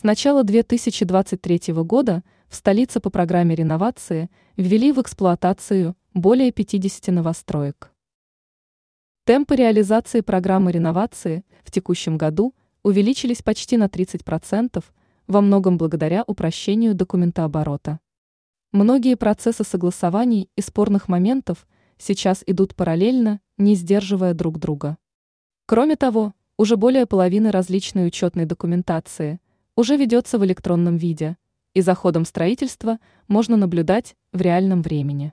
С начала 2023 года в столице по программе реновации ввели в эксплуатацию более 50 новостроек. Темпы реализации программы реновации в текущем году увеличились почти на 30%, во многом благодаря упрощению документооборота. Многие процессы согласований и спорных моментов сейчас идут параллельно, не сдерживая друг друга. Кроме того, уже более половины различной учетной документации – уже ведется в электронном виде, и за ходом строительства можно наблюдать в реальном времени.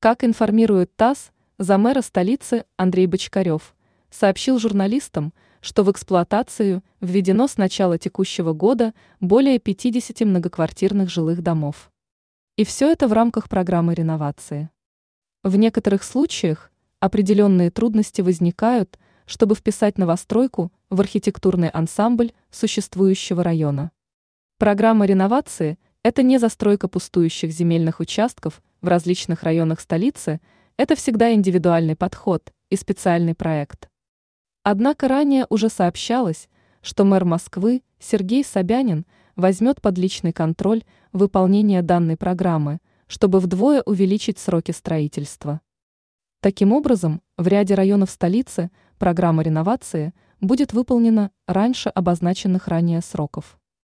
Как информирует ТАСС, за мэра столицы Андрей Бочкарев сообщил журналистам, что в эксплуатацию введено с начала текущего года более 50 многоквартирных жилых домов. И все это в рамках программы реновации. В некоторых случаях определенные трудности возникают, чтобы вписать новостройку в архитектурный ансамбль существующего района. Программа реновации – это не застройка пустующих земельных участков в различных районах столицы, это всегда индивидуальный подход и специальный проект. Однако ранее уже сообщалось, что мэр Москвы Сергей Собянин возьмет под личный контроль выполнение данной программы, чтобы вдвое увеличить сроки строительства. Таким образом, в ряде районов столицы программа реновации – будет выполнена раньше обозначенных ранее сроков.